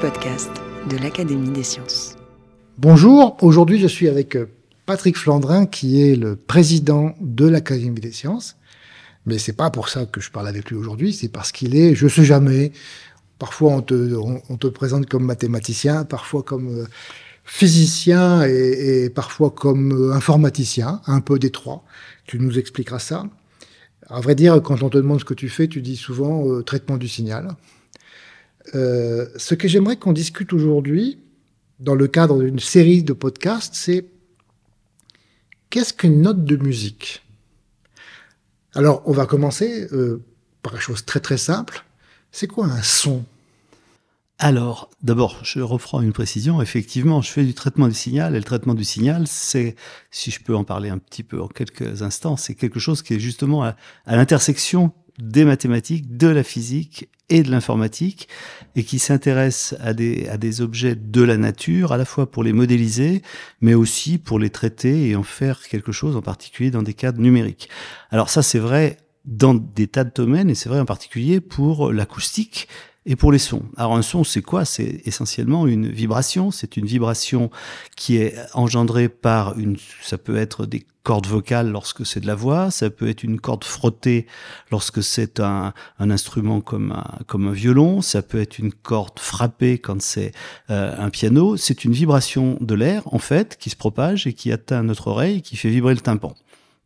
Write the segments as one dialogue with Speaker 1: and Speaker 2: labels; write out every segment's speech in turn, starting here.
Speaker 1: Podcast de l'Académie des sciences.
Speaker 2: Bonjour, aujourd'hui je suis avec euh, Patrick Flandrin qui est le président de l'Académie des sciences. Mais c'est pas pour ça que je parle avec lui aujourd'hui, c'est parce qu'il est, je sais jamais, parfois on te, présente comme mathématicien, parfois comme euh, physicien et, parfois comme euh, informaticien, un peu des trois. Tu nous expliqueras ça. À vrai dire, quand on te demande ce que tu fais, tu dis souvent traitement du signal. Euh, ce que j'aimerais qu'on discute aujourd'hui, dans le cadre d'une série de podcasts, c'est qu'est-ce qu'une note de musique? Alors, on va commencer euh, par une chose très très simple. C'est quoi un son?
Speaker 3: Alors, d'abord, je reprends une précision. Effectivement, je fais du traitement du signal, et le traitement du signal, c'est, si je peux en parler un petit peu en quelques instants, c'est quelque chose qui est justement à, à l'intersection des mathématiques, de la physique et de l'informatique, et qui s'intéresse à des, à des objets de la nature, à la fois pour les modéliser, mais aussi pour les traiter et en faire quelque chose, en particulier dans des cadres numériques. Alors ça, c'est vrai dans des tas de domaines, et c'est vrai en particulier pour l'acoustique et pour les sons. Alors un son, c'est quoi? C'est essentiellement une vibration. C'est une vibration qui est engendrée par une. Ça peut être des cordes vocales lorsque c'est de la voix. Ça peut être une corde frottée lorsque c'est un, un, instrument comme un, comme un violon. Ça peut être une corde frappée quand c'est euh, un piano. C'est une vibration de l'air en fait qui se propage et qui atteint notre oreille, qui fait vibrer le tympan.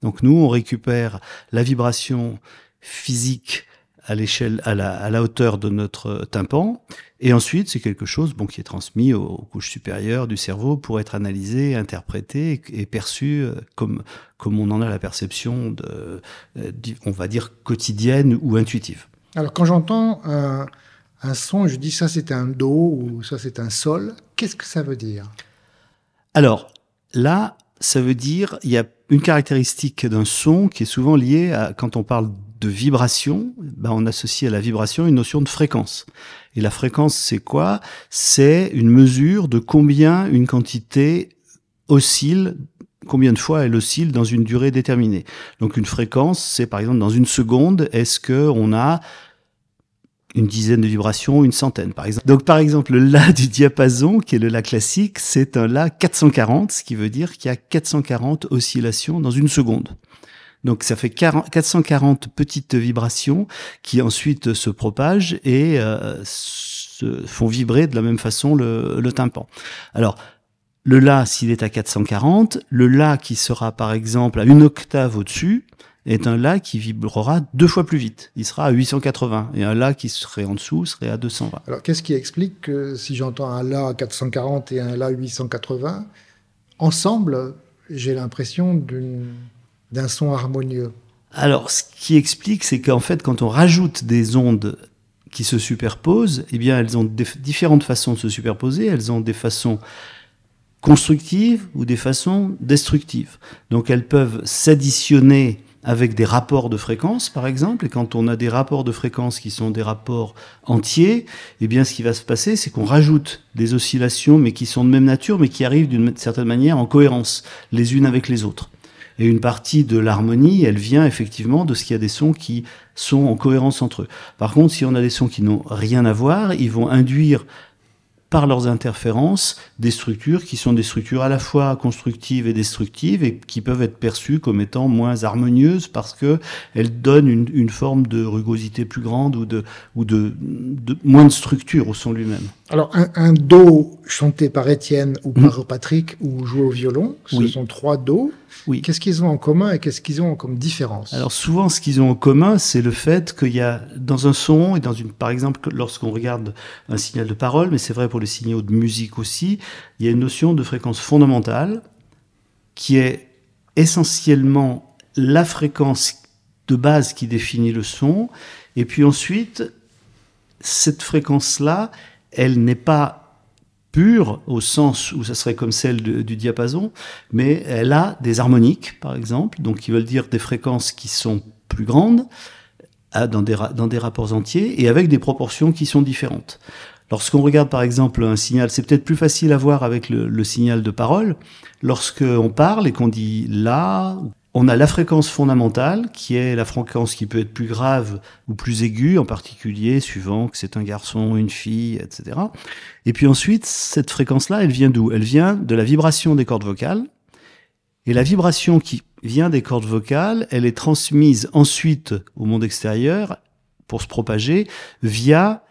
Speaker 3: Donc nous, on récupère la vibration physique à l'échelle, à la, à la hauteur de notre tympan. Et ensuite, c'est quelque chose bon, qui est transmis aux, aux, couches supérieures du cerveau pour être analysé, interprété et, et perçu euh, comme, comme on en a la perception, de, euh, on va dire, quotidienne ou intuitive.
Speaker 2: Alors, quand j'entends un, un son, je dis ça c'est un do ou ça c'est un sol, qu'est-ce que ça veut dire?
Speaker 3: Alors, là, ça veut dire, il y a une caractéristique d'un son qui est souvent liée à, quand on parle de vibration, ben on associe à la vibration une notion de fréquence. Et la fréquence, c'est quoi? C'est une mesure de combien une quantité oscille, combien de fois elle oscille dans une durée déterminée. Donc une fréquence, c'est par exemple dans une seconde, est-ce que on a une dizaine de vibrations, une centaine par exemple? Donc par exemple, le La du diapason, qui est le La classique, c'est un La 440, ce qui veut dire qu'il y a 440 oscillations dans une seconde. Donc ça fait 40, 440 petites vibrations qui ensuite se propagent et euh, se font vibrer de la même façon le, le tympan. Alors le La, s'il est à 440, le La qui sera par exemple à une octave au-dessus, est un La qui vibrera deux fois plus vite. Il sera à 880. Et un La qui serait en dessous serait à 220.
Speaker 2: Alors, qu'est-ce qui explique que si j'entends un La à 440 et un La à 880, ensemble, j'ai l'impression d'un son harmonieux
Speaker 3: Alors, ce qui explique, c'est qu'en fait, quand on rajoute des ondes qui se superposent, eh bien, elles ont différentes façons de se superposer. Elles ont des façons constructives ou des façons destructives. Donc, elles peuvent s'additionner avec des rapports de fréquence, par exemple. Et quand on a des rapports de fréquence qui sont des rapports entiers, eh bien, ce qui va se passer, c'est qu'on rajoute des oscillations, mais qui sont de même nature, mais qui arrivent d'une certaine manière en cohérence, les unes avec les autres. Et une partie de l'harmonie, elle vient effectivement de ce qu'il y a des sons qui sont en cohérence entre eux. Par contre, si on a des sons qui n'ont rien à voir, ils vont induire par leurs interférences des structures qui sont des structures à la fois constructives et destructives et qui peuvent être perçues comme étant moins harmonieuses parce que elles donnent une, forme de rugosité plus grande ou de, ou de moins de structure au son lui-même.
Speaker 2: Alors un, un, do chanté par Étienne ou par mmh. Patrick ou joué au violon, ce oui. sont trois do.
Speaker 3: Oui.
Speaker 2: Qu'est-ce qu'ils ont en commun et qu'est-ce qu'ils ont comme différence?
Speaker 3: Alors souvent, ce qu'ils ont en commun, c'est le fait qu'il y a dans un son et dans une, par exemple, lorsqu'on regarde un signal de parole, mais c'est vrai pour les signaux de musique aussi, il y a une notion de fréquence fondamentale qui est essentiellement la fréquence de base qui définit le son, et puis ensuite cette fréquence-là, elle n'est pas pure au sens où ça serait comme celle du diapason, mais elle a des harmoniques, par exemple, donc qui veulent dire des fréquences qui sont plus grandes, dans des, dans des rapports entiers, et avec des proportions qui sont différentes. Lorsqu'on regarde par exemple un signal, c'est peut-être plus facile à voir avec le, le signal de parole. Lorsqu'on parle et qu'on dit là, on a la fréquence fondamentale, qui est la fréquence qui peut être plus grave ou plus aiguë, en particulier suivant que c'est un garçon, une fille, etc. Et puis ensuite, cette fréquence-là, elle vient d'où? Elle vient de la vibration des cordes vocales. Et la vibration qui vient des cordes vocales, elle est transmise ensuite au monde extérieur pour se propager via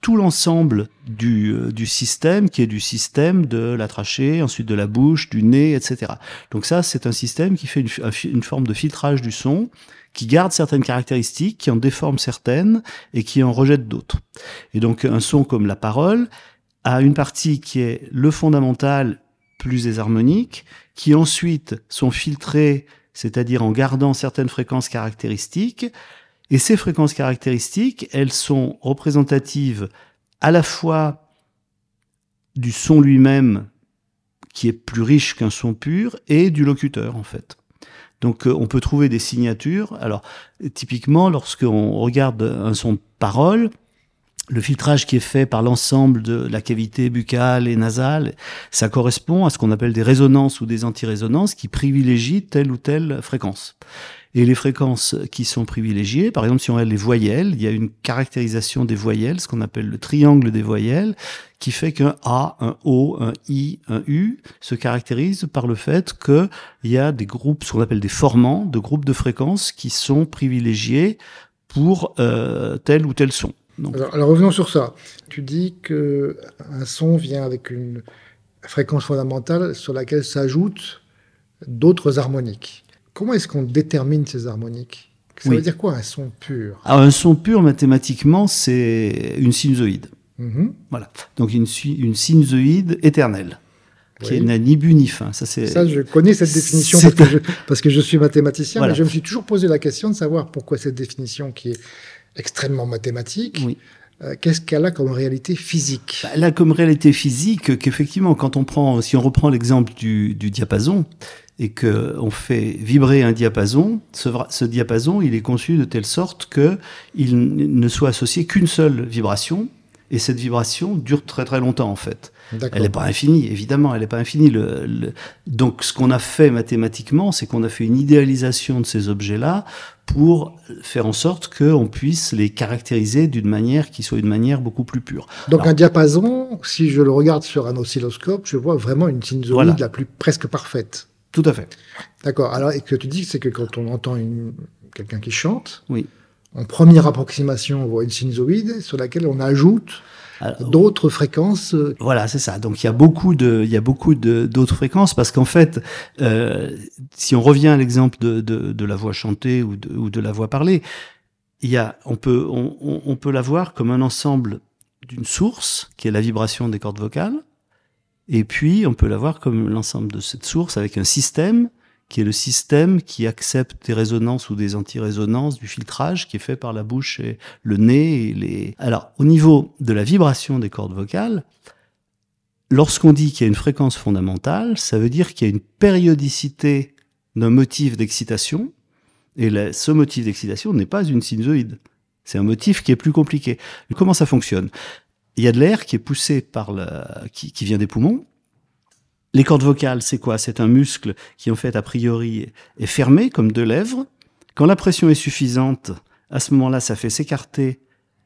Speaker 3: tout l'ensemble du, euh, du, système qui est du système de la trachée, ensuite de la bouche, du nez, etc. Donc ça, c'est un système qui fait une, une, forme de filtrage du son, qui garde certaines caractéristiques, qui en déforme certaines et qui en rejette d'autres. Et donc un son comme la parole a une partie qui est le fondamental plus des harmoniques, qui ensuite sont filtrés, c'est-à-dire en gardant certaines fréquences caractéristiques, et ces fréquences caractéristiques, elles sont représentatives à la fois du son lui-même, qui est plus riche qu'un son pur, et du locuteur, en fait. Donc euh, on peut trouver des signatures. Alors typiquement, lorsqu'on regarde un son de parole, le filtrage qui est fait par l'ensemble de la cavité buccale et nasale, ça correspond à ce qu'on appelle des résonances ou des antirésonances qui privilégient telle ou telle fréquence et les fréquences qui sont privilégiées. Par exemple, si on regarde les voyelles, il y a une caractérisation des voyelles, ce qu'on appelle le triangle des voyelles, qui fait qu'un A, un O, un I, un U se caractérise par le fait qu'il y a des groupes, ce qu'on appelle des formants, de groupes de fréquences qui sont privilégiés pour euh, tel ou tel son.
Speaker 2: Alors, alors, revenons sur ça. Tu dis que un son vient avec une fréquence fondamentale sur laquelle s'ajoutent d'autres harmoniques. Comment est-ce qu'on détermine ces harmoniques? Ça veut dire quoi un son pur?
Speaker 3: Alors, Un son pur, mathématiquement, c'est une sinusoïde.
Speaker 2: Mhm.
Speaker 3: Voilà. Donc une, une sinusoïde éternelle qui n'a ni but ni fin.
Speaker 2: Ça, ça, je connais cette définition parce que, je, parce que, je, suis mathématicien, mais je me suis toujours posé la question de savoir pourquoi cette définition qui est extrêmement mathématique,
Speaker 3: oui.
Speaker 2: Euh, qu'est-ce qu'elle a comme réalité physique?
Speaker 3: Bah, Elle a comme réalité physique qu'effectivement, quand on prend, si on reprend l'exemple du, du diapason, et que on fait vibrer un diapason, ce, ce, diapason, il est conçu de telle sorte que il ne soit associé qu'une seule vibration, et cette vibration dure très très longtemps en fait. Elle n'est pas infinie, évidemment, elle n'est pas infinie. Le, le... Donc ce qu'on a fait mathématiquement, c'est qu'on a fait une idéalisation de ces objets-là pour faire en sorte qu'on puisse les caractériser d'une manière qui soit une manière beaucoup plus pure.
Speaker 2: Donc un diapason, si je le regarde sur un oscilloscope, je vois vraiment une sinusoïde voilà. la plus presque parfaite.
Speaker 3: Tout à fait.
Speaker 2: D'accord. Alors, et que tu dis, c'est que quand on entend une, quelqu'un qui chante,
Speaker 3: oui.
Speaker 2: en première approximation, on voit une sinusoïde sur laquelle on ajoute d'autres fréquences. euh,
Speaker 3: Voilà, c'est ça. Donc il y a beaucoup de, il y a beaucoup de d'autres fréquences parce qu'en fait, euh, si on revient à l'exemple de, de, de la voix chantée ou de, ou de la voix parlée, il y a, on peut, on, on, on peut la voir comme un ensemble d'une source qui est la vibration des cordes vocales, et puis on peut la voir comme l'ensemble de cette source avec un système qui est le système qui accepte des résonances ou des antirésonances du filtrage qui est fait par la bouche et le nez et les. Alors, au niveau de la vibration des cordes vocales, lorsqu'on dit qu'il y a une fréquence fondamentale, ça veut dire qu'il y a une périodicité d'un motif d'excitation, et la, ce motif d'excitation n'est pas une sinusoïde. C'est un motif qui est plus compliqué. Comment ça fonctionne? Il y a de l'air qui est poussé par la, qui, qui vient des poumons, les cordes vocales, c'est quoi? C'est un muscle qui, en fait, a priori, est fermé comme deux lèvres. Quand la pression est suffisante, à ce moment-là, ça fait s'écarter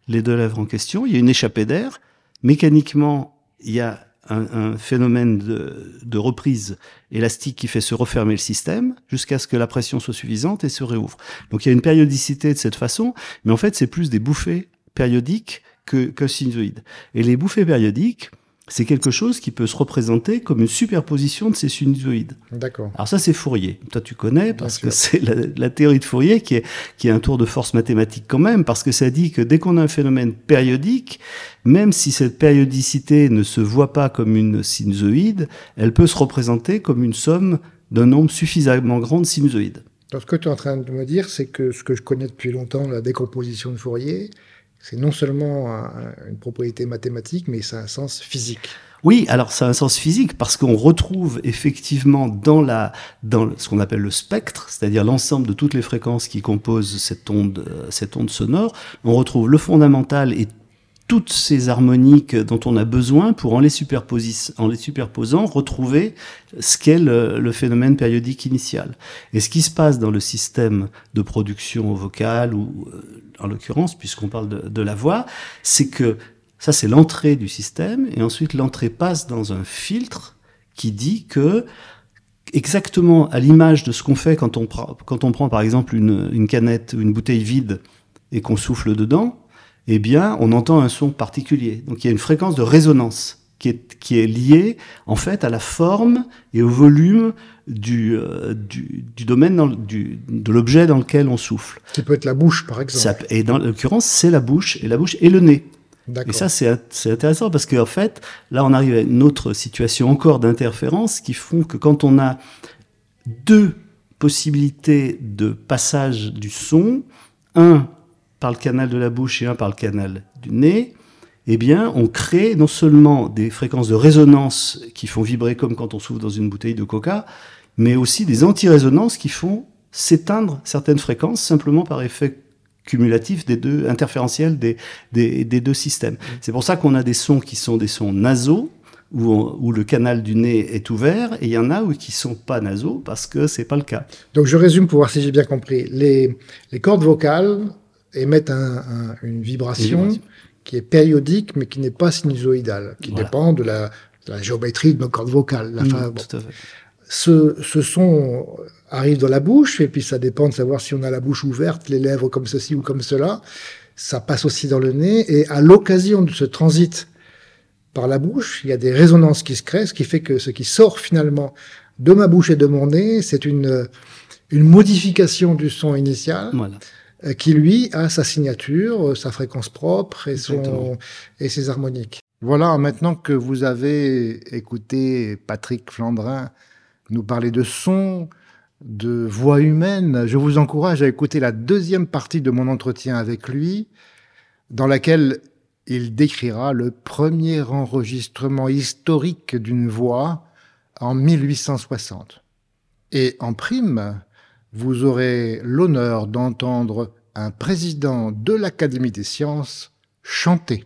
Speaker 3: les deux lèvres en question. Il y a une échappée d'air. Mécaniquement, il y a un, phénomène de, de, reprise élastique qui fait se refermer le système jusqu'à ce que la pression soit suffisante et se réouvre. Donc il y a une périodicité de cette façon, mais en fait, c'est plus des bouffées périodiques que, que sinusoïdes. Et les bouffées périodiques, c'est quelque chose qui peut se représenter comme une superposition de ces sinusoïdes.
Speaker 2: D'accord.
Speaker 3: Alors ça, c'est Fourier. Toi, tu connais parce que c'est la, la, théorie de Fourier qui est, qui est un tour de force mathématique quand même, parce que ça dit que dès qu'on a un phénomène périodique, même si cette périodicité ne se voit pas comme une sinusoïde, elle peut se représenter comme une somme d'un nombre suffisamment grand de sinusoïdes.
Speaker 2: Donc ce que tu es en train de me dire, c'est que ce que je connais depuis longtemps, la décomposition de Fourier, c'est non seulement une propriété mathématique, mais ça a un sens physique.
Speaker 3: Oui, alors ça a un sens physique parce qu'on retrouve effectivement dans la dans ce qu'on appelle le spectre, c'est-à-dire l'ensemble de toutes les fréquences qui composent cette onde euh, cette onde sonore, on retrouve le fondamental et toutes ces harmoniques dont on a besoin pour en les, en les superposant retrouver ce qu'est le, phénomène périodique initial. Et ce qui se passe dans le système de production vocale ou euh, en l'occurrence puisqu'on parle de, la voix, c'est que ça, c'est l'entrée du système. Et ensuite, l'entrée passe dans un filtre qui dit que, exactement à l'image de ce qu'on fait quand on, prend, quand on prend, par exemple, une, une canette ou une bouteille vide et qu'on souffle dedans, eh bien, on entend un son particulier. Donc, il y a une fréquence de résonance qui est, qui est liée, en fait, à la forme et au volume du, euh, du, du, domaine dans, du, de l'objet dans lequel on souffle.
Speaker 2: Ça peut être la bouche, par exemple. Ça,
Speaker 3: et dans l'occurrence, c'est la bouche, et la bouche et le nez. Et ça, c'est intéressant parce qu'en fait, là, on arrive à une autre situation encore d'interférence qui font que quand on a deux possibilités de passage du son, un par le canal de la bouche et un par le canal du nez, eh bien, on crée non seulement des fréquences de résonance qui font vibrer comme quand on souffle dans une bouteille de coca, mais aussi des anti-résonances qui font s'éteindre certaines fréquences simplement par effet cumulatif des deux, interférentiels des, des, des deux systèmes. Mmh. C'est pour ça qu'on a des sons qui sont des sons nasaux, où, où, le canal du nez est ouvert, et il y en a où qui sont pas nasaux parce que c'est pas le cas.
Speaker 2: Donc je résume pour voir si j'ai bien compris. Les, les cordes vocales émettent un, un, une, vibration qui est périodique mais qui n'est pas sinusoïdale, qui dépend de la, de la, géométrie de nos cordes vocales. La
Speaker 3: mmh, fin, bon. Tout à fait.
Speaker 2: Ce, ce son arrive dans la bouche, et puis ça dépend de savoir si on a la bouche ouverte, les lèvres comme ceci ou comme cela. Ça passe aussi dans le nez, et à l'occasion de ce transit par la bouche, il y a des résonances qui se créent, ce qui fait que ce qui sort finalement de ma bouche et de mon nez, c'est une, une modification du son initial.
Speaker 3: Voilà
Speaker 2: qui lui a sa signature, euh, sa fréquence propre et, son, et ses harmoniques. Voilà, maintenant que vous avez écouté Patrick Flandrin nous parler de son, de voix humaine, je vous encourage à écouter la deuxième partie de mon entretien avec lui, dans laquelle il décrira le premier enregistrement historique d'une voix en 1860. Et en prime, vous aurez l'honneur d'entendre un président de l'Académie des sciences chanter.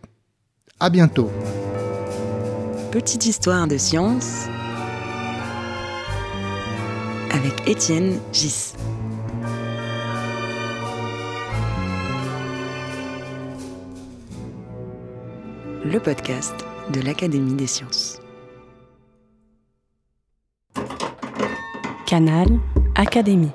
Speaker 2: À bientôt.
Speaker 1: Petite histoire de science avec Étienne Gis. Le podcast de l'Académie des sciences.
Speaker 4: Canal Académie.